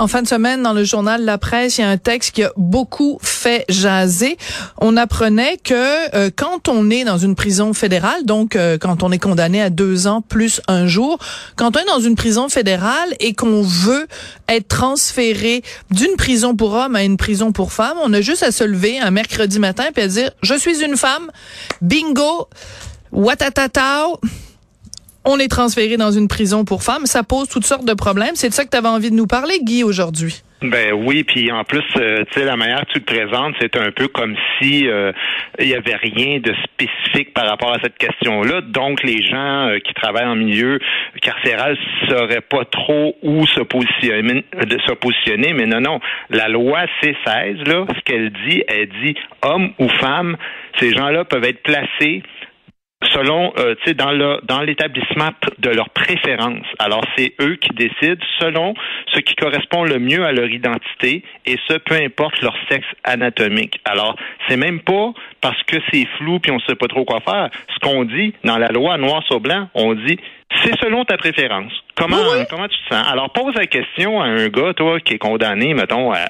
En fin de semaine, dans le journal La Presse, il y a un texte qui a beaucoup fait jaser. On apprenait que euh, quand on est dans une prison fédérale, donc euh, quand on est condamné à deux ans plus un jour, quand on est dans une prison fédérale et qu'on veut être transféré d'une prison pour hommes à une prison pour femmes, on a juste à se lever un mercredi matin et à dire je suis une femme, bingo, watatatao on est transféré dans une prison pour femmes. Ça pose toutes sortes de problèmes. C'est de ça que tu avais envie de nous parler, Guy, aujourd'hui. Ben oui, puis en plus, euh, tu sais, la manière que tu te présentes, c'est un peu comme si euh, il y avait rien de spécifique par rapport à cette question-là. Donc, les gens euh, qui travaillent en milieu carcéral sauraient pas trop où se positionner, se positionner. Mais non, non, la loi C16, là, ce qu'elle dit, elle dit homme ou femme, ces gens-là peuvent être placés selon, euh, tu sais, dans le dans l'établissement de leur préférence. Alors, c'est eux qui décident selon ce qui correspond le mieux à leur identité, et ce, peu importe leur sexe anatomique. Alors, c'est même pas parce que c'est flou puis on sait pas trop quoi faire. Ce qu'on dit dans la loi noir sur blanc, on dit c'est selon ta préférence. Comment comment tu te sens? Alors, pose la question à un gars, toi, qui est condamné, mettons, à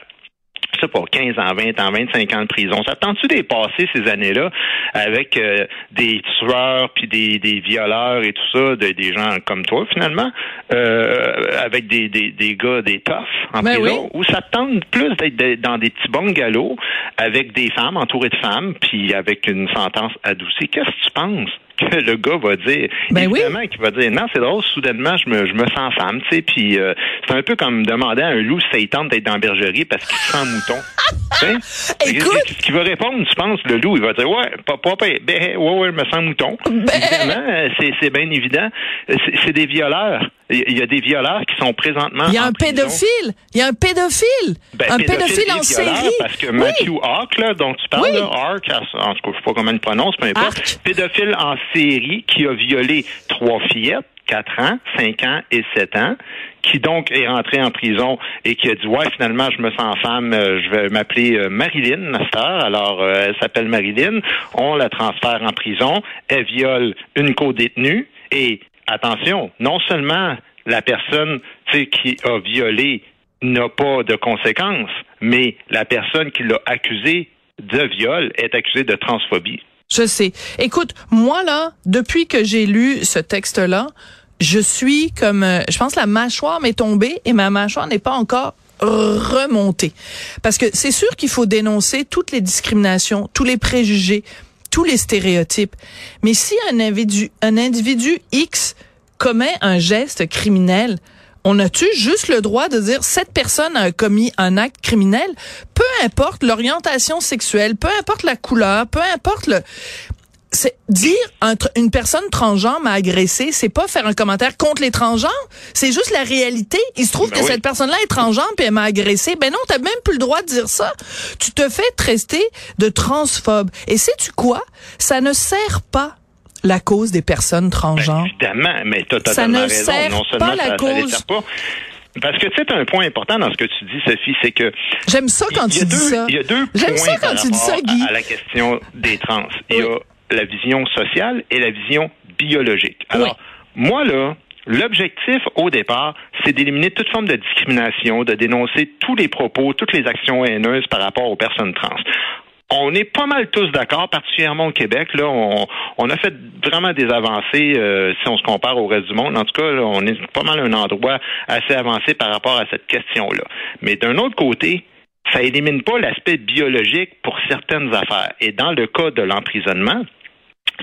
sais pas, 15 ans, 20 ans, 25 ans de prison. Ça tente-tu dépasser ces années-là avec euh, des tueurs puis des, des violeurs et tout ça, de, des gens comme toi finalement, euh, avec des, des, des gars, des toughs en Ben prison, oui. où ça tente plus d'être dans des petits bungalows avec des femmes entourées de femmes puis avec une sentence adoucie? Qu'est-ce que tu penses? Que le gars va dire. Ben oui. Évidemment qu'il va dire non, c'est drôle, soudainement je me je me sens femme, tu sais, puis euh, c'est un peu comme demander à un loup si ça tente d'être dans la bergerie parce qu'il se sent mouton. Écoute. Qu'il va répondre, tu penses, le loup? Il va dire Ouais, pas- ben, ouais, ouais, me sens mouton. Évidemment, euh, c'est, bien évident. Euh, C'est, des violeurs. Il y a des violeurs qui sont présentement. Il y a un pédophile. Il y a un pédophile. Ben, un pédophile, en série. Parce que Oui. Matthew Hawk, là, dont tu parles, Oui. là, Hawk, en tout cas, je sais pas comment il prononce, peu importe, Arc. pédophile en série qui a violé trois fillettes, 4 ans, 5 ans et 7 ans, qui donc est rentré en prison et qui a dit ouais finalement je me sens femme, euh, je vais m'appeler euh, Marilyn ma sœur. Alors euh, elle s'appelle Marilyn, on la transfère en prison, elle viole une co-détenue et attention, non seulement la personne qui a violé n'a pas de conséquences, mais la personne qui l'a accusé de viol est accusée de transphobie. Je sais. Écoute, moi là, depuis que j'ai lu ce texte-là, je suis comme, euh, je pense la mâchoire m'est tombée et ma mâchoire n'est pas encore remontée. Parce que c'est sûr qu'il faut dénoncer toutes les discriminations, tous les préjugés, tous les stéréotypes. Mais si un individu, un individu X commet un geste criminel, on a-tu juste le droit de dire cette personne a commis un acte criminel, peu importe l'orientation sexuelle, peu importe la couleur, peu importe le c'est dire un une personne transgenre m'a agressé, c'est pas faire un commentaire contre les transgenres, c'est juste la réalité. Il se trouve Ben que oui. cette personne-là est transgenre puis elle m'a agressé. Ben non, t'as même plus le droit de dire ça. Tu te fais traiter de transphobe. Et sais-tu quoi? Ça ne sert pas la cause des personnes Ben, transgenres. évidemment, mais tu as Ça totalement ne raison. sert non seulement pas la ça, ça les cause. sert pas. Parce que tu sais, t'as un point important dans ce que tu dis, Sophie, c'est que J'aime ça quand tu dis ça. Il y a deux J'aime points ça quand tu dis ça, Guy. À, à la question des trans. Il y a. la vision sociale et la vision biologique. Alors, moi, là, l'objectif au départ, c'est d'éliminer toute forme de discrimination, de dénoncer tous les propos, toutes les actions haineuses par rapport aux personnes trans. On est pas mal tous d'accord, particulièrement au Québec. Là, on, on a fait vraiment des avancées euh, si on se compare au reste du monde. En tout cas, là, on est pas mal un endroit assez avancé par rapport à cette question-là. Mais d'un autre côté, ça élimine pas l'aspect biologique pour certaines affaires. Et dans le cas de l'emprisonnement,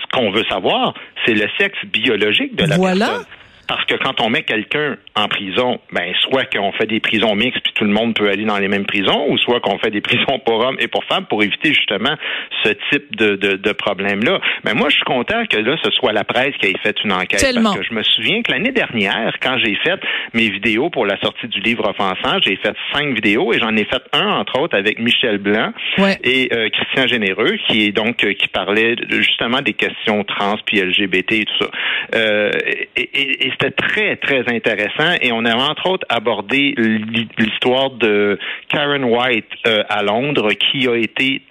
ce qu'on veut savoir, c'est le sexe biologique de la Voilà. personne. Parce que quand on met quelqu'un en prison, ben soit qu'on fait des prisons mixtes puis tout le monde peut aller dans les mêmes prisons, ou soit qu'on fait des prisons pour hommes et pour femmes pour éviter justement ce type de, de, de problème-là. Mais moi, je suis content que là, ce soit la presse qui ait fait une enquête. Tellement. Parce que je me souviens que l'année dernière, quand j'ai fait mes vidéos pour la sortie du livre offensant, j'ai fait cinq vidéos et j'en ai fait un, entre autres, avec Michel Blanc Ouais. et euh, Christian Généreux, qui est donc euh, qui parlait justement des questions trans puis LGBT et tout ça. Euh, et et- et c'était très très intéressant et on a entre autres abordé l'hi- l'histoire de Karen White euh, à Londres qui a été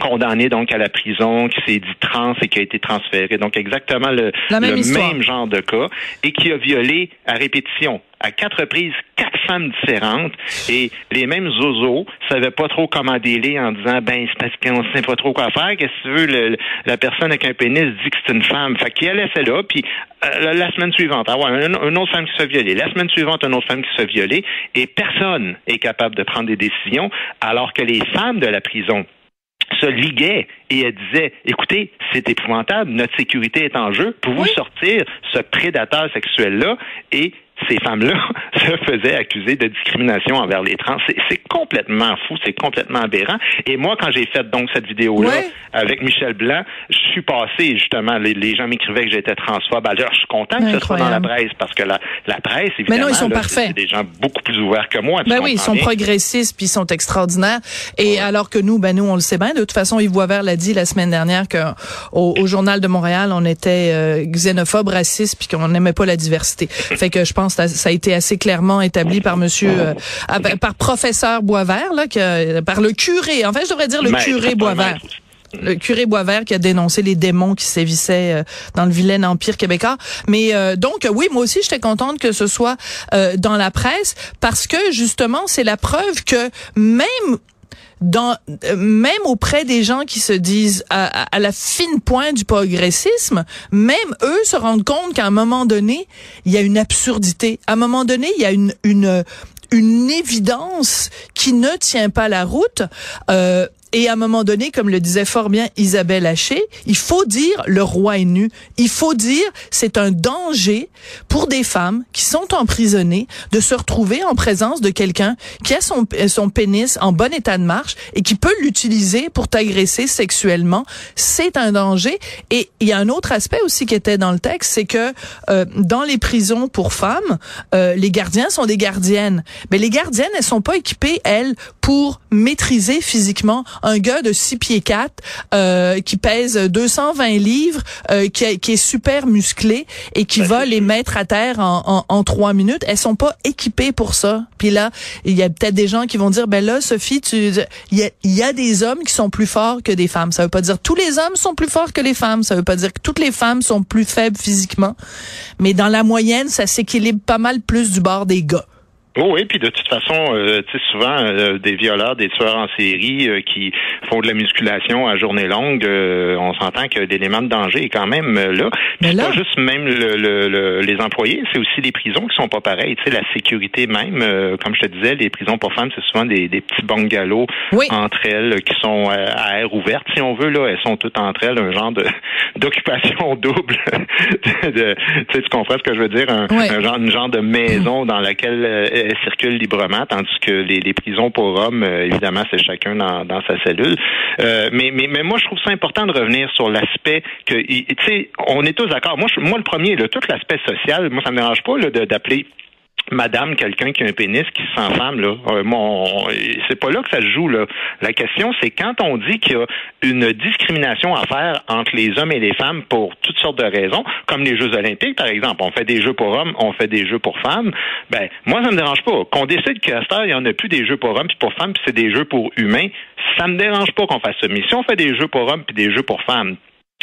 condamnée donc à la prison, qui s'est dit trans et qui a été transférée. Donc exactement le, même le même genre de cas et qui a violé à répétition à quatre reprises quatre femmes différentes et les mêmes zozos savaient pas trop comment délai en disant ben c'est parce qu'on sait pas trop quoi faire. Qu'est-ce que tu veux? Le- la personne avec un pénis dit que c'est une femme. Fait qu'elle laissait là puis euh, la, semaine suivante ah ouais, une, une autre femme qui se fait violer. La semaine suivante une autre femme qui se fait violer et personne est capable de prendre des décisions alors que les femmes de la prison se liguaient et elle disait écoutez, c'est épouvantable, notre sécurité est en jeu, pouvez-vous Oui. sortir ce prédateur sexuel-là et ces femmes-là se faisaient accuser de discrimination envers les trans. Complètement fou, c'est complètement aberrant. Et moi, quand j'ai fait donc cette vidéo-là Ouais. avec Michel Blanc, je suis passé justement, les, les gens m'écrivaient que j'étais transphobe. Alors, je suis content que ce soit dans la presse parce que la, la presse, Mais évidemment, non, ils sont là, parfaits. c'est des gens beaucoup plus ouverts que moi. Ben oui, ils sont bien? progressistes puis ils sont extraordinaires. Et alors que nous, ben nous, on le sait bien. De toute façon, Yves Boisvert l'a dit la semaine dernière que au, au journal de Montréal, on était euh, xénophobe, raciste, puis qu'on n'aimait pas la diversité. Fait que je pense que ça a été assez clairement établi par Monsieur, euh, ah, ben, par professeur Boisvert, là, que, par le curé. En fait, je devrais dire le Maître, curé Boisvert. maître. Le curé Boisvert qui a dénoncé les démons qui sévissaient euh, dans le vilain empire québécois. Mais euh, donc oui, moi aussi j'étais contente que ce soit euh, dans la presse parce que justement c'est la preuve que même dans euh, même auprès des gens qui se disent à, à- à la fine pointe du progressisme, même eux se rendent compte qu'à un moment donné, il y a une absurdité. À un moment donné, il y a une une une évidence qui ne tient pas la route. Euh, et à un moment donné, comme le disait fort bien Isabelle Haché, il faut dire le roi est nu. Il faut dire c'est un danger pour des femmes qui sont emprisonnées de se retrouver en présence de quelqu'un qui a son, son pénis en bon état de marche et qui peut l'utiliser pour t'agresser sexuellement. C'est un danger. Et il y a un autre aspect aussi qui était dans le texte, c'est que euh, dans les prisons pour femmes, euh, les gardiens sont des gardiennes. Mais les gardiennes, elles sont pas équipées, elles, pour maîtriser physiquement un gars de 6 pieds 4 euh, qui pèse 220 livres, euh, qui, est- qui est super musclé et qui va les mettre à terre en, en, en trois minutes. Elles sont pas équipées pour ça. Puis là, il y a peut-être des gens qui vont dire, ben là, Sophie, tu, il y y a des hommes qui sont plus forts que des femmes. Ça veut pas dire tous les hommes sont plus forts que les femmes. Ça veut pas dire que toutes les femmes sont plus faibles physiquement. Mais dans la moyenne, ça s'équilibre pas mal plus du bord des gars. Oh oui, puis de toute façon, euh, tu sais, souvent, euh, des violeurs, des tueurs en série euh, qui font de la musculation à journée longue, euh, on s'entend que l'élément de danger est quand même euh, là. Puis c'est pas juste même le, le- le- les employés, c'est aussi les prisons qui sont pas pareilles. Tu sais, la sécurité même, euh, comme je te disais, les prisons pour femmes, c'est souvent des, des petits bungalows Oui. entre elles qui sont à air ouverte, si on veut. Là, elles sont toutes entre elles un genre de d'occupation double. de, de- tu sais, tu comprends ce que je veux dire? Un, Oui. un genre, une genre de maison dans laquelle euh, elle circule librement, tandis que les, les prisons pour hommes, euh, évidemment, c'est chacun dans, dans sa cellule. Euh, mais, mais, mais moi, je trouve ça important de revenir sur l'aspect que, tu sais, on est tous d'accord. Moi, moi, le premier, là, tout l'aspect social, moi, ça me dérange pas d'appeler Madame, quelqu'un qui a un pénis qui se sent femme, là, euh, c'est pas là que ça se joue. Là. La question, c'est quand on dit qu'il y a une discrimination à faire entre les hommes et les femmes pour toutes sortes de raisons, comme les Jeux olympiques, par exemple. On fait des jeux pour hommes, on fait des jeux pour femmes. Ben, moi, ça me dérange pas. Qu'on décide qu'à cette heure, il y en a plus des jeux pour hommes puis pour femmes, puis c'est des jeux pour humains, ça me dérange pas qu'on fasse ça. Mais si on fait des jeux pour hommes puis des jeux pour femmes,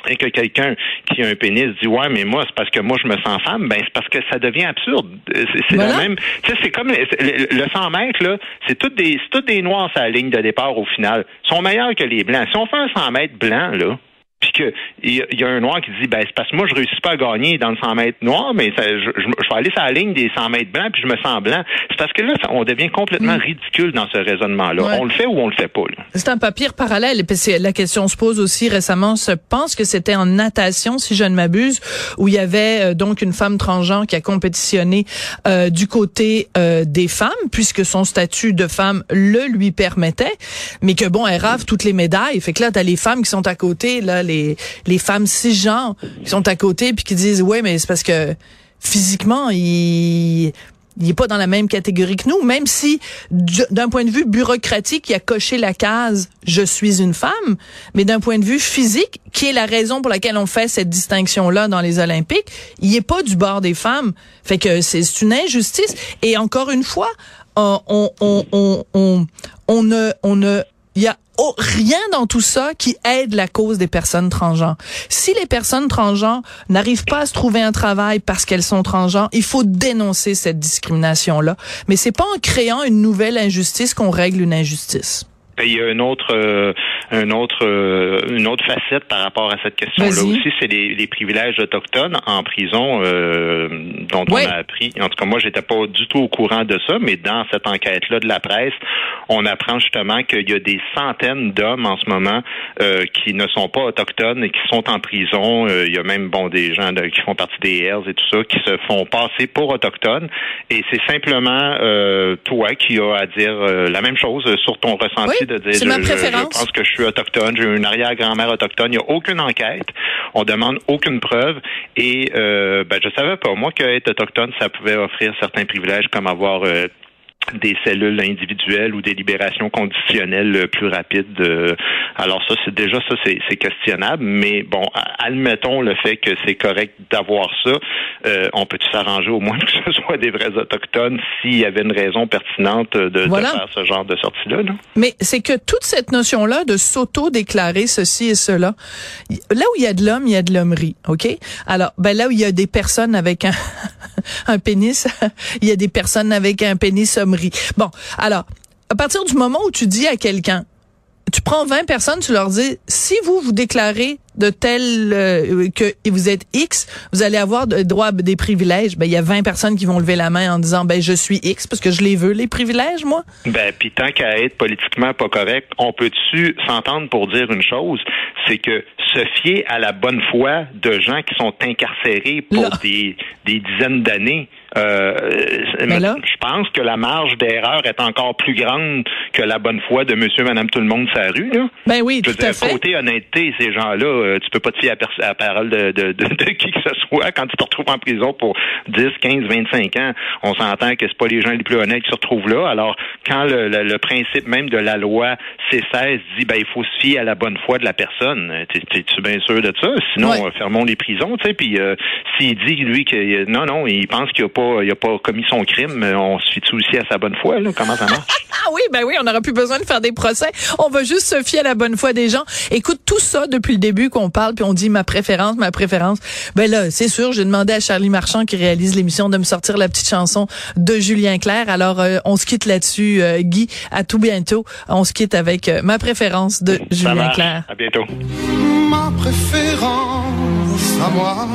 et que quelqu'un qui a un pénis dit ouais mais moi c'est parce que moi je me sens femme ben c'est parce que ça devient absurde. C'est c'est Voilà. la même tu sais c'est comme le, le 100 mètres là c'est toutes des c'est toutes des noirs sur la ligne de départ au final. Ils sont meilleurs que les blancs. Si on fait un 100 mètres blanc là puis qu'il y, y, a un noir qui dit, ben, c'est parce que moi, je réussis pas à gagner dans le 100 mètres noir, mais ça, je, je, vais aller sur la ligne des 100 mètres blancs, puis je me sens blanc. C'est parce que là, ça, on devient complètement mm. ridicule dans ce raisonnement-là. Ouais. On le fait ou on le fait pas. C'est un papier parallèle. Et la question se pose aussi récemment, je pense que c'était en natation, si je ne m'abuse, où il y avait euh, donc une femme transgenre qui a compétitionné euh, du côté euh, des femmes, puisque son statut de femme le lui permettait, mais que bon, elle rave toutes les médailles. Fait que là, t'as les femmes qui sont à côté, là, les, les femmes cisgenres qui sont à côté, puis qui disent, ouais, mais c'est parce que physiquement, il il n'est pas dans la même catégorie que nous, même si d'un point de vue bureaucratique, il a coché la case je suis une femme, mais d'un point de vue physique, qui est la raison pour laquelle on fait cette distinction là dans les Olympiques, il est pas du bord des femmes. Fait que c'est une injustice et encore une fois, on on on on, on ne on ne il y a oh, rien dans tout ça qui aide la cause des personnes transgenres. Si les personnes transgenres n'arrivent pas à se trouver un travail parce qu'elles sont transgenres, il faut dénoncer cette discrimination-là. Mais c'est pas en créant une nouvelle injustice qu'on règle une injustice. Il y a une autre, euh, un autre, euh, une autre facette par rapport à cette question-là aussi, c'est les, les, privilèges autochtones en prison euh, dont on a appris. En tout cas, moi, j'étais pas du tout au courant de ça, mais dans cette enquête-là de la presse, on apprend justement qu'il y a des centaines d'hommes en ce moment euh, qui ne sont pas autochtones et qui sont en prison. Euh, il y a même bon des gens qui font partie des Hells et tout ça qui se font passer pour autochtones. Et c'est simplement toi qui as à dire la même chose sur ton ressenti de dire je, ma préférence. Je, pense que je suis autochtone, j'ai une arrière-grand-mère autochtone. Il n'y a aucune enquête, on demande aucune preuve et euh, ben, je savais pas moi qu'être autochtone ça pouvait offrir certains privilèges comme avoir euh, des cellules individuelles ou des libérations conditionnelles plus rapides. Euh, alors ça, c'est déjà ça, c'est questionnable, mais bon, admettons le fait que c'est correct d'avoir ça. Euh, on peut s'arranger au moins que ce soit des vrais autochtones s'il y avait une raison pertinente de, de faire ce genre de sortie-là. Là. Mais c'est que toute cette notion-là de s'auto-déclarer ceci et cela, là où il y a de l'homme, il y a de l'hommerie, OK? Alors, ben là où il y a des personnes avec un, un pénis, il y a des personnes avec un pénis hommerie. Bon, alors, à partir du moment où tu dis à quelqu'un, tu prends 20 personnes, tu leur dis, si vous vous déclarez de tel euh, que vous êtes X, vous allez avoir droit à des privilèges. Ben il y a 20 personnes qui vont lever la main en disant ben je suis X parce que je les veux les privilèges moi. Ben puis tant qu'à être politiquement pas correct, on peut-tu s'entendre pour dire une chose, c'est que se fier à la bonne foi de gens qui sont incarcérés pour des, des dizaines d'années euh, je pense que la marge d'erreur est encore plus grande que la bonne foi de monsieur, madame, tout le monde sa rue. Là. Ben oui, tout à fait. Côté honnêteté, ces gens-là, euh, tu peux pas te fier à, la parole de, de, de, de, qui que ce soit quand tu te retrouves en prison pour 10, 15, 25 ans. On s'entend que c'est pas les gens les plus honnêtes qui se retrouvent là. Alors, quand le, le, principe même de la loi C16 dit ben il faut se fier à la bonne foi de la personne, es-tu bien sûr de ça? Sinon, euh, fermons les prisons, tu sais. Puis euh, s'il dit lui que non, non, il pense qu'il a pas, il a pas commis son crime, on se fie aussi à sa bonne foi. Là? Comment ça marche? ah oui, ben oui, on n'aura plus besoin de faire des procès. On va juste se fier à la bonne foi des gens. Écoute, tout ça depuis le début qu'on parle, puis on dit ma préférence, ma préférence. Ben là, c'est sûr, j'ai demandé à Charlie Marchand qui réalise l'émission de me sortir la petite chanson de Julien Clerc. Alors, euh, on se quitte là-dessus, euh, Guy. À tout bientôt. On se quitte avec euh, ma préférence de Julien Clerc. À bientôt. Ma préférence à moi.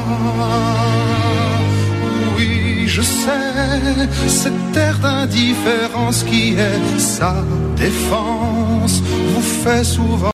Je sais, cette air d'indifférence qui est sa défense vous fait souvent